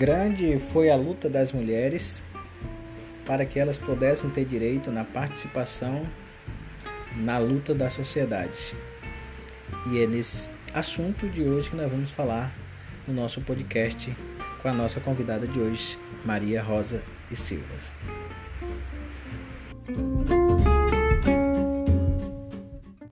Grande foi a luta das mulheres para que elas pudessem ter direito na participação na luta da sociedade. E é nesse assunto de hoje que nós vamos falar no nosso podcast com a nossa convidada de hoje, Maria Rosa e Silvas.